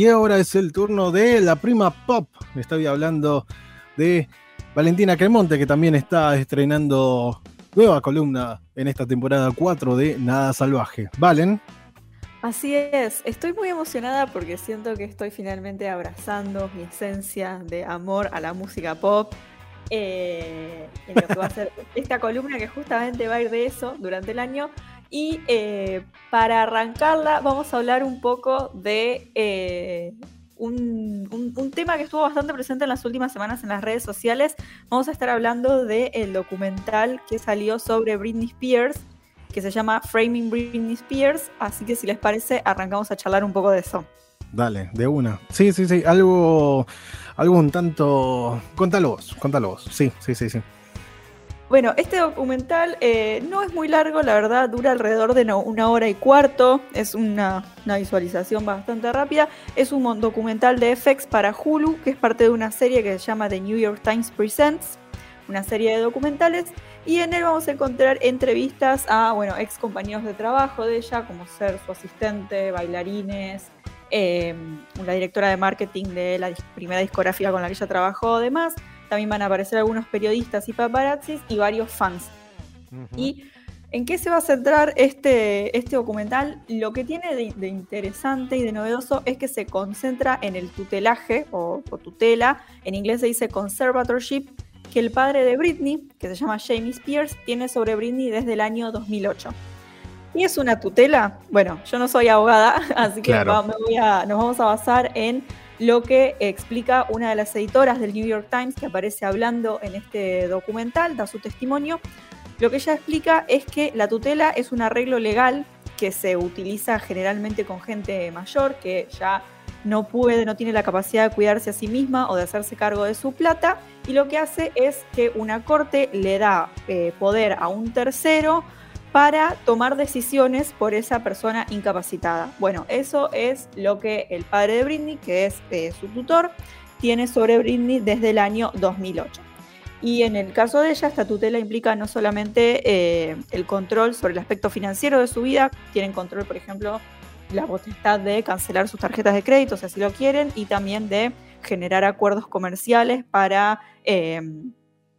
Y ahora es el turno de la prima pop. Estoy hablando de Valentina Cremonte, que también está estrenando nueva columna en esta temporada 4 de Nada Salvaje. ¿Valen? Así es, estoy muy emocionada porque siento que estoy finalmente abrazando mi esencia de amor a la música pop. Eh, en lo que va a ser esta columna que justamente va a ir de eso durante el año. Y eh, para arrancarla vamos a hablar un poco de eh, un, tema que estuvo bastante presente en las últimas semanas en las redes sociales. Vamos a estar hablando del documental que salió sobre Britney Spears, que se llama Framing Britney Spears. Así que si les parece, arrancamos a charlar un poco de eso. Dale, de una. Sí, sí, sí. Algo, algo un tanto. Contalo vos, contalo vos. Sí, sí, sí, sí. Bueno, este documental eh, no es muy largo, la verdad, dura alrededor de una hora y cuarto, es una, visualización bastante rápida. Es un documental de FX para Hulu, que es parte de una serie que se llama The New York Times Presents, una serie de documentales, y en él vamos a encontrar entrevistas a, bueno, ex compañeros de trabajo de ella, como ser su asistente, bailarines, eh, la directora de marketing de la primera discográfica con la que ella trabajó, demás también van a aparecer algunos periodistas y paparazzis y varios fans. ¿Y en qué se va a centrar este, este documental? Lo que tiene de, interesante y de novedoso es que se concentra en el tutelaje o, tutela, en inglés se dice conservatorship, que el padre de Britney, que se llama Jamie Spears, tiene sobre Britney desde el año 2008. ¿Y es una tutela? Bueno, yo no soy abogada, así que nos vamos a basar en lo que explica una de las editoras del New York Times que aparece hablando en este documental, da su testimonio. Lo que ella explica es que la tutela es un arreglo legal que se utiliza generalmente con gente mayor que ya no puede, no tiene la capacidad de cuidarse a sí misma o de hacerse cargo de su plata, y lo que hace es que una corte le da eh, poder a un tercero para tomar decisiones por esa persona incapacitada. Bueno, eso es lo que el padre de Britney, que es eh, su tutor, tiene sobre Britney desde el año 2008. Y en el caso de ella, esta tutela implica no solamente eh, el control sobre el aspecto financiero de su vida, tienen control, por ejemplo, la potestad de cancelar sus tarjetas de crédito, si así lo quieren, y también de generar acuerdos comerciales para eh,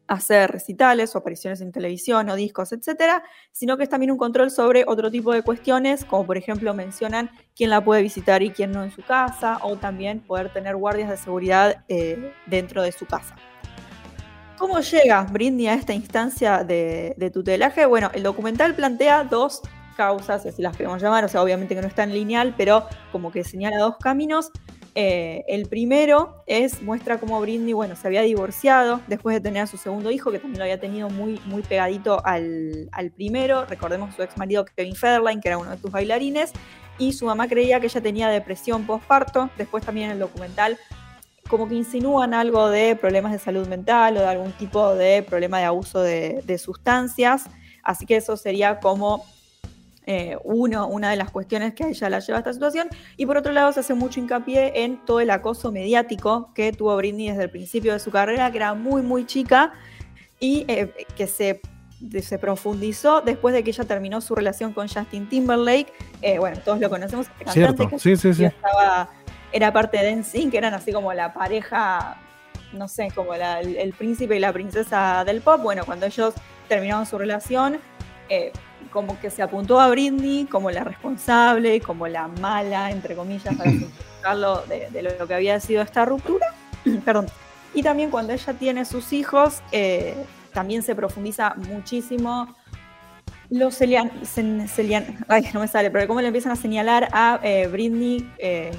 hacer recitales o apariciones en televisión o discos, etcétera, sino que es también un control sobre otro tipo de cuestiones, como por ejemplo mencionan quién la puede visitar y quién no en su casa, o también poder tener guardias de seguridad eh, dentro de su casa. ¿Cómo llega Brindy a esta instancia de, de, tutelaje? Bueno, el documental plantea dos causas, si las queremos llamar, o sea, obviamente que no es tan lineal, pero como que señala dos caminos. Eh, el primero es, muestra cómo Britney, bueno, se había divorciado después de tener a su segundo hijo, que también lo había tenido muy, muy pegadito al, primero. Recordemos su ex marido Kevin Federline, que era uno de sus bailarines, y su mamá creía que ella tenía depresión postparto. Después también en el documental como que insinúan algo de problemas de salud mental o de algún tipo de problema de abuso de sustancias. Así que eso sería como eh, uno, una de las cuestiones que a ella la lleva a esta situación. Y por otro lado, se hace mucho hincapié en todo el acoso mediático que tuvo Britney desde el principio de su carrera, que era muy, muy chica y eh, que se, se profundizó después de que ella terminó su relación con Justin Timberlake. Eh, bueno, todos lo conocemos, cantante que sí, sí, sí. era parte de NSYNC, que eran así como la pareja, no sé, como el, príncipe y la princesa del pop. Bueno, cuando ellos terminaron su relación, como que se apuntó a Britney como la responsable, como la mala, entre comillas, para simplificarlo de, lo que había sido esta ruptura. Perdón. Y también cuando ella tiene sus hijos, eh, también se profundiza muchísimo los celian, ay, no me sale, pero cómo le empiezan a señalar a eh, Britney eh,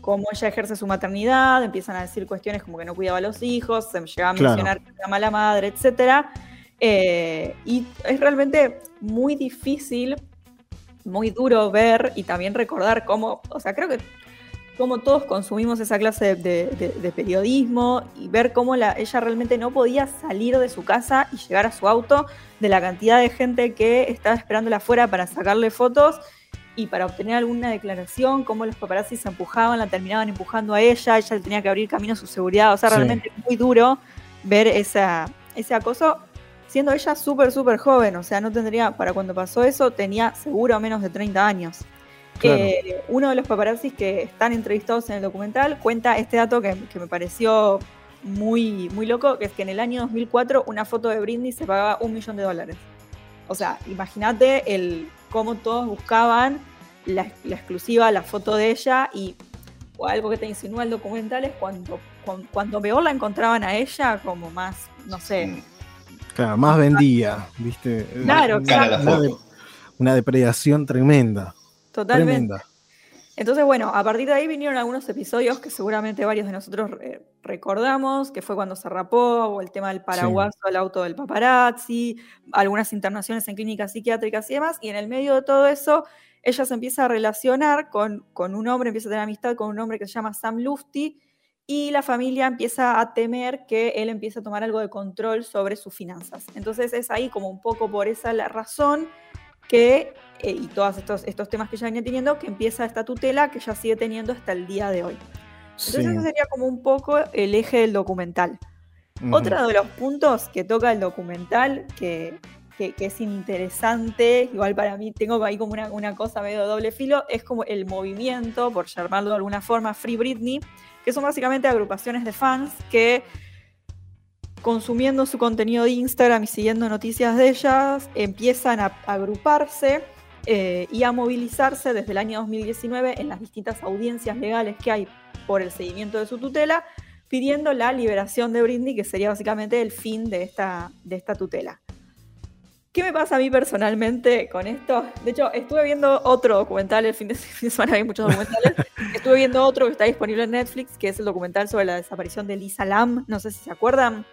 cómo ella ejerce su maternidad, empiezan a decir cuestiones como que no cuidaba a los hijos, se llega a mencionar que era mala madre, etcétera. Eh, y es realmente muy difícil, muy duro ver y también recordar cómo, o sea, creo que cómo todos consumimos esa clase de, periodismo y ver cómo la, ella realmente no podía salir de su casa y llegar a su auto de la cantidad de gente que estaba esperándola afuera para sacarle fotos y para obtener alguna declaración, cómo los paparazzi se empujaban, la terminaban empujando a ella, ella tenía que abrir camino a su seguridad, o sea, realmente muy duro ver esa, ese acoso siendo ella súper, súper joven, o sea, no tendría, para cuando pasó eso, tenía seguro menos de 30 años. Eh, uno de los paparazzis que están entrevistados en el documental cuenta este dato que, me pareció muy, muy loco, que es que en el año 2004 una foto de Britney se pagaba un millón de dólares. O sea, imagínate el cómo todos buscaban la, exclusiva, la foto de ella y algo que te insinúa el documental es cuando, cuando, peor la encontraban a ella como más, no sé. Claro, más vendía, ¿viste? Claro, claro. Una, depredación tremenda. Totalmente. Entonces, bueno, a partir de ahí vinieron algunos episodios que seguramente varios de nosotros recordamos, que fue cuando se rapó, o el tema del paraguaso al auto del paparazzi, algunas internaciones en clínicas psiquiátricas y demás, y en el medio de todo eso, ella se empieza a relacionar con, con un hombre, empieza a tener amistad con un hombre que se llama Sam Lufty, y la familia empieza a temer que él empiece a tomar algo de control sobre sus finanzas. Entonces es ahí como un poco por esa la razón que, eh, y todos estos, estos temas que ya venía teniendo, que empieza esta tutela que ya sigue teniendo hasta el día de hoy. Entonces ese sería como un poco el eje del documental. Otro de los puntos que toca el documental, que, que, es interesante, igual para mí tengo ahí como una, una cosa medio doble filo, es como el movimiento, por llamarlo de alguna forma, Free Britney, que son básicamente agrupaciones de fans que consumiendo su contenido de Instagram y siguiendo noticias de ellas, empiezan a agruparse eh, y a movilizarse desde el año 2019 en las distintas audiencias legales que hay por el seguimiento de su tutela, pidiendo la liberación de Britney, que sería básicamente el fin de esta, de esta tutela. ¿Qué me pasa a mí personalmente con esto? De hecho, estuve viendo otro documental el fin de semana, hay muchos documentales. estuve viendo otro que está disponible en Netflix, que es el documental sobre la desaparición de Lisa Lam. No sé si se acuerdan.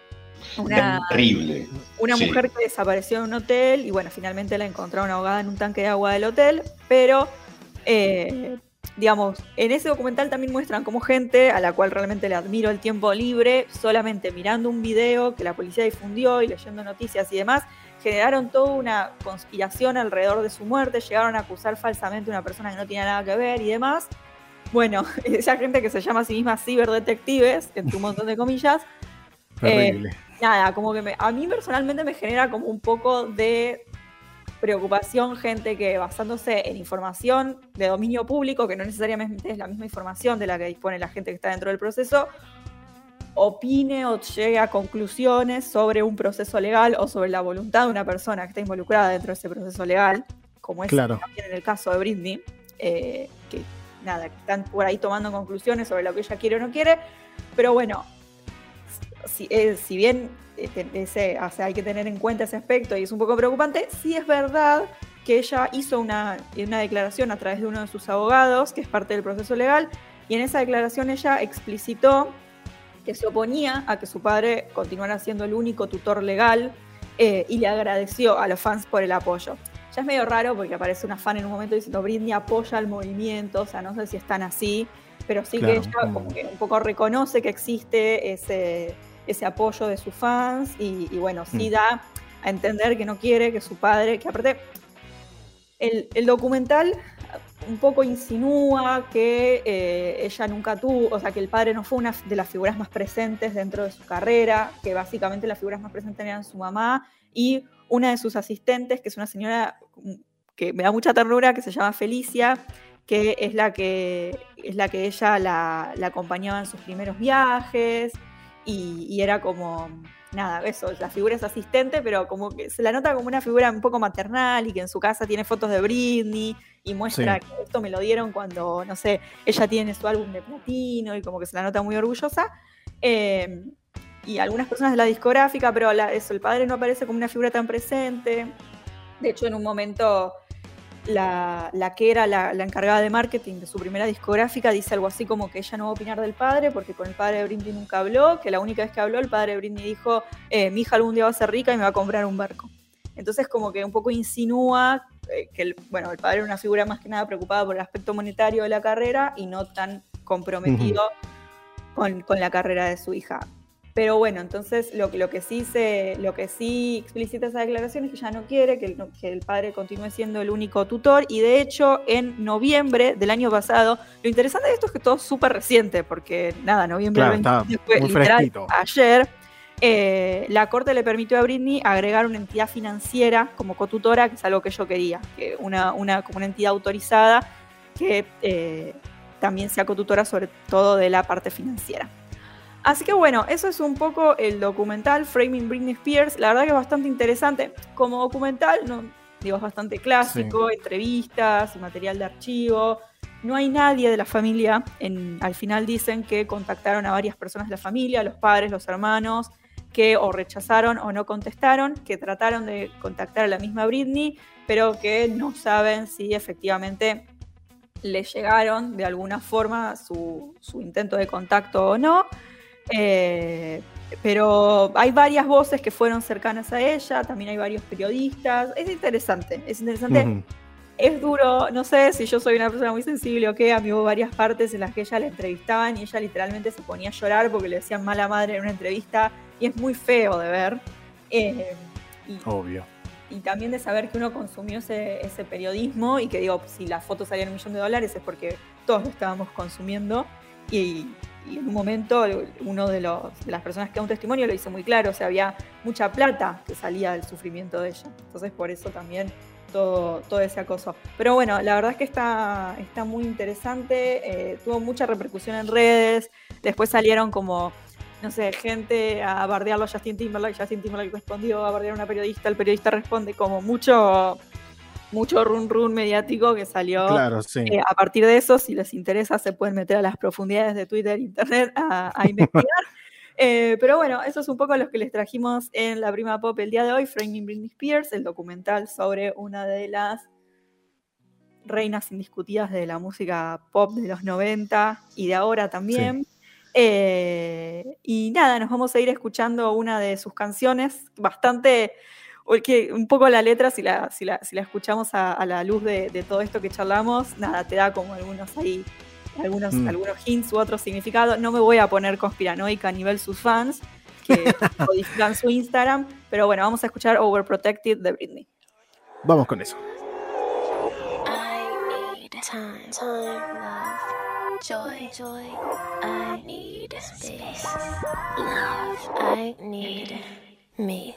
Una, Terrible. Una mujer que desapareció en un hotel y bueno, finalmente la encontraron ahogada en un tanque de agua del hotel, pero eh, digamos, en ese documental también muestran cómo gente a la cual realmente le admiro el tiempo libre, solamente mirando un video que la policía difundió y leyendo noticias y demás, generaron toda una conspiración alrededor de su muerte, llegaron a acusar falsamente a una persona que no tenía nada que ver y demás. Bueno, esa gente que se llama a sí misma ciberdetectives, entre un montón de comillas, eh, nada, como que a mí personalmente me genera como un poco de preocupación gente que basándose en información de dominio público, que no necesariamente es la misma información de la que dispone la gente que está dentro del proceso, opine o llegue a conclusiones sobre un proceso legal o sobre la voluntad de una persona que está involucrada dentro de ese proceso legal, como es también en el caso de Britney, eh, que nada, que están por ahí tomando conclusiones sobre lo que ella quiere o no quiere, pero bueno, si, eh, si bien ese, hay que tener en cuenta ese aspecto y es un poco preocupante, sí es verdad que ella hizo una, una declaración a través de uno de sus abogados, que es parte del proceso legal, y en esa declaración ella explicitó que se oponía a que su padre continuara siendo el único tutor legal eh, y le agradeció a los fans por el apoyo. Ya es medio raro porque aparece una fan en un momento diciendo Britney apoya al movimiento, o sea, no sé si están así, pero sí que ella como que un poco reconoce que existe ese, ese apoyo de sus fans y, bueno, sí mm. da a entender que no quiere que su padre, que aparte el, documental un poco insinúa que eh, ella nunca tuvo, o sea, que el padre no fue una de las figuras más presentes dentro de su carrera, que básicamente las figuras más presentes eran su mamá y una de sus asistentes, que es una señora que me da mucha ternura, que se llama Felicia, que es la que, es la que ella la, la acompañaba en sus primeros viajes, y, era como, nada, eso, la figura es asistente, pero como que se la nota como una figura un poco maternal y que en su casa tiene fotos de Britney y muestra que esto me lo dieron cuando, no sé, ella tiene su álbum de platino y como que se la nota muy orgullosa. Em, y algunas personas de la discográfica, pero eso, el padre no aparece como una figura tan presente. De hecho, en un momento la, que era la, encargada de marketing de su primera discográfica dice algo así como que ella no va a opinar del padre porque con el padre de Britney nunca habló, que la única vez que habló el padre de Britney dijo, eh, mi hija algún día va a ser rica y me va a comprar un barco. Entonces como que un poco insinúa eh, que el, bueno, el padre era una figura más que nada preocupada por el aspecto monetario de la carrera y no tan comprometido con, con la carrera de su hija. Pero bueno, entonces lo, lo, que sí se, lo que sí explicita esa declaración es que ya no quiere que el, que el, padre continúe siendo el único tutor y de hecho en noviembre del año pasado, lo interesante de esto es que todo es súper reciente, porque nada, noviembre claro, fue literal ayer, eh, la corte le permitió a Britney agregar una entidad financiera como cotutora, que es algo que yo quería, que una, una, como una entidad autorizada que eh, también sea cotutora sobre todo de la parte financiera. Así que bueno, eso es un poco el documental Framing Britney Spears. La verdad que es bastante interesante. Como documental, no, digo, es bastante clásico, entrevistas, material de archivo. No hay nadie de la familia. En, al final dicen que contactaron a varias personas de la familia, los padres, los hermanos, que o rechazaron o no contestaron, que trataron de contactar a la misma Britney, pero que no saben si efectivamente le llegaron de alguna forma su, su intento de contacto o no. Eh, pero hay varias voces que fueron cercanas a ella, también hay varios periodistas. Es interesante, es interesante. Es duro, no sé si yo soy una persona muy sensible o qué, a mí hubo varias partes en las que ella la entrevistaban y ella literalmente se ponía a llorar porque le decían mala madre en una entrevista y es muy feo de ver. Eh, Obvio. Y también de saber que uno consumió ese, ese periodismo y que digo, si las fotos salían un millón de dólares es porque todos lo estábamos consumiendo y, y en un momento uno de, los, de las personas que da un testimonio lo hizo muy claro, o sea, había mucha plata que salía del sufrimiento de ella. Entonces por eso también todo, todo ese acoso. Pero bueno, la verdad es que está, está muy interesante, eh, tuvo mucha repercusión en redes, después salieron como, no sé, gente a bardearlo a Justin Timberlake, Justin Timberlake respondió a bardear a una periodista, el periodista responde como mucho mucho run run mediático que salió. Claro, sí. Eh, a partir de eso, si les interesa, se pueden meter a las profundidades de Twitter Internet a, investigar. Eh, pero bueno, eso es un poco lo que les trajimos en la prima pop el día de hoy, Framing Britney Spears, el documental sobre una de las reinas indiscutidas de la música pop de los 90 y de ahora también. Eh, y nada, nos vamos a ir escuchando una de sus canciones, bastante porque un poco la letra, si la, si la, si la escuchamos a, la luz de, todo esto que charlamos, nada, te da como algunos ahí, algunos, mm. algunos hints u otros significados. No me voy a poner conspiranoica a nivel sus fans, que codifican su Instagram, pero bueno, vamos a escuchar Overprotected de Britney. Vamos con eso. joy, joy. I need space, love. I need me.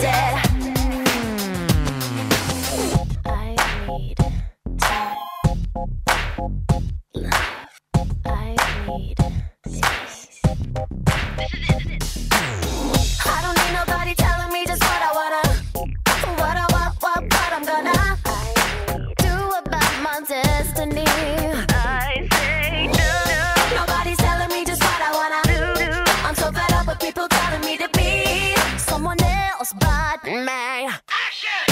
dead. But bite me. Action!